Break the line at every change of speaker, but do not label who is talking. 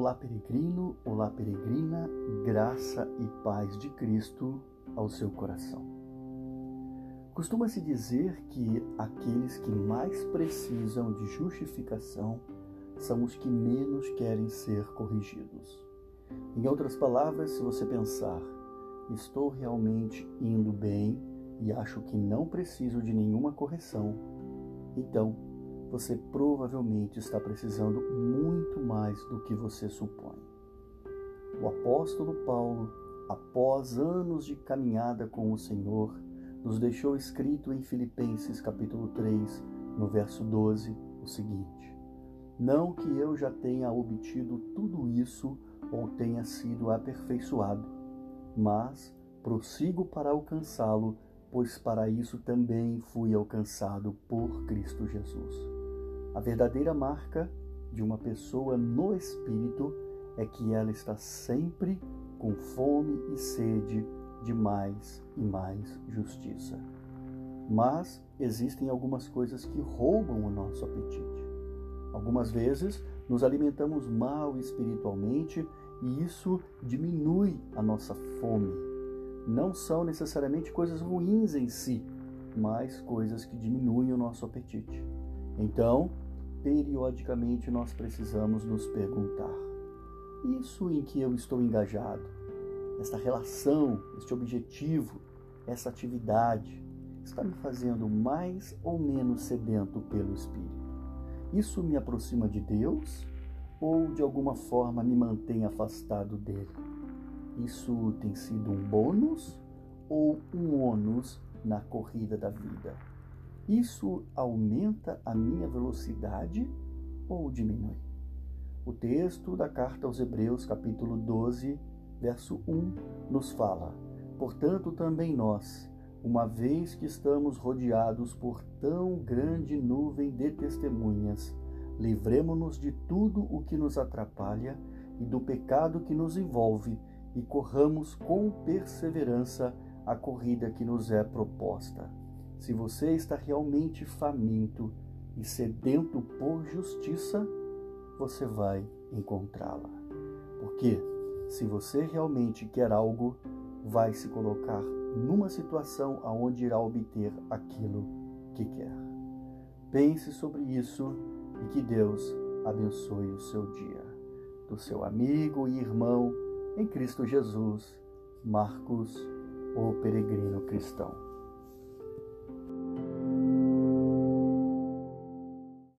Olá, peregrino, olá, peregrina, graça e paz de Cristo ao seu coração. Costuma-se dizer que aqueles que mais precisam de justificação são os que menos querem ser corrigidos. Em outras palavras, se você pensar, estou realmente indo bem e acho que não preciso de nenhuma correção, então você provavelmente está precisando muito mais do que você supõe. O apóstolo Paulo, após anos de caminhada com o Senhor, nos deixou escrito em Filipenses capítulo 3, no verso 12, o seguinte: Não que eu já tenha obtido tudo isso ou tenha sido aperfeiçoado, mas prossigo para alcançá-lo, pois para isso também fui alcançado por Cristo Jesus. A verdadeira marca de uma pessoa no espírito é que ela está sempre com fome e sede de mais e mais justiça. Mas existem algumas coisas que roubam o nosso apetite. Algumas vezes nos alimentamos mal espiritualmente e isso diminui a nossa fome. Não são necessariamente coisas ruins em si, mas coisas que diminuem o nosso apetite. Então, periodicamente nós precisamos nos perguntar: isso em que eu estou engajado, esta relação, este objetivo, essa atividade, está me fazendo mais ou menos sedento pelo Espírito? Isso me aproxima de Deus ou de alguma forma me mantém afastado dele? Isso tem sido um bônus ou um ônus na corrida da vida? Isso aumenta a minha velocidade ou diminui? O texto da carta aos Hebreus, capítulo 12, verso 1, nos fala: Portanto, também nós, uma vez que estamos rodeados por tão grande nuvem de testemunhas, livremo-nos de tudo o que nos atrapalha e do pecado que nos envolve e corramos com perseverança a corrida que nos é proposta se você está realmente faminto e sedento por justiça, você vai encontrá-la. Porque se você realmente quer algo, vai se colocar numa situação aonde irá obter aquilo que quer. Pense sobre isso e que Deus abençoe o seu dia. Do seu amigo e irmão em Cristo Jesus, Marcos, o peregrino cristão.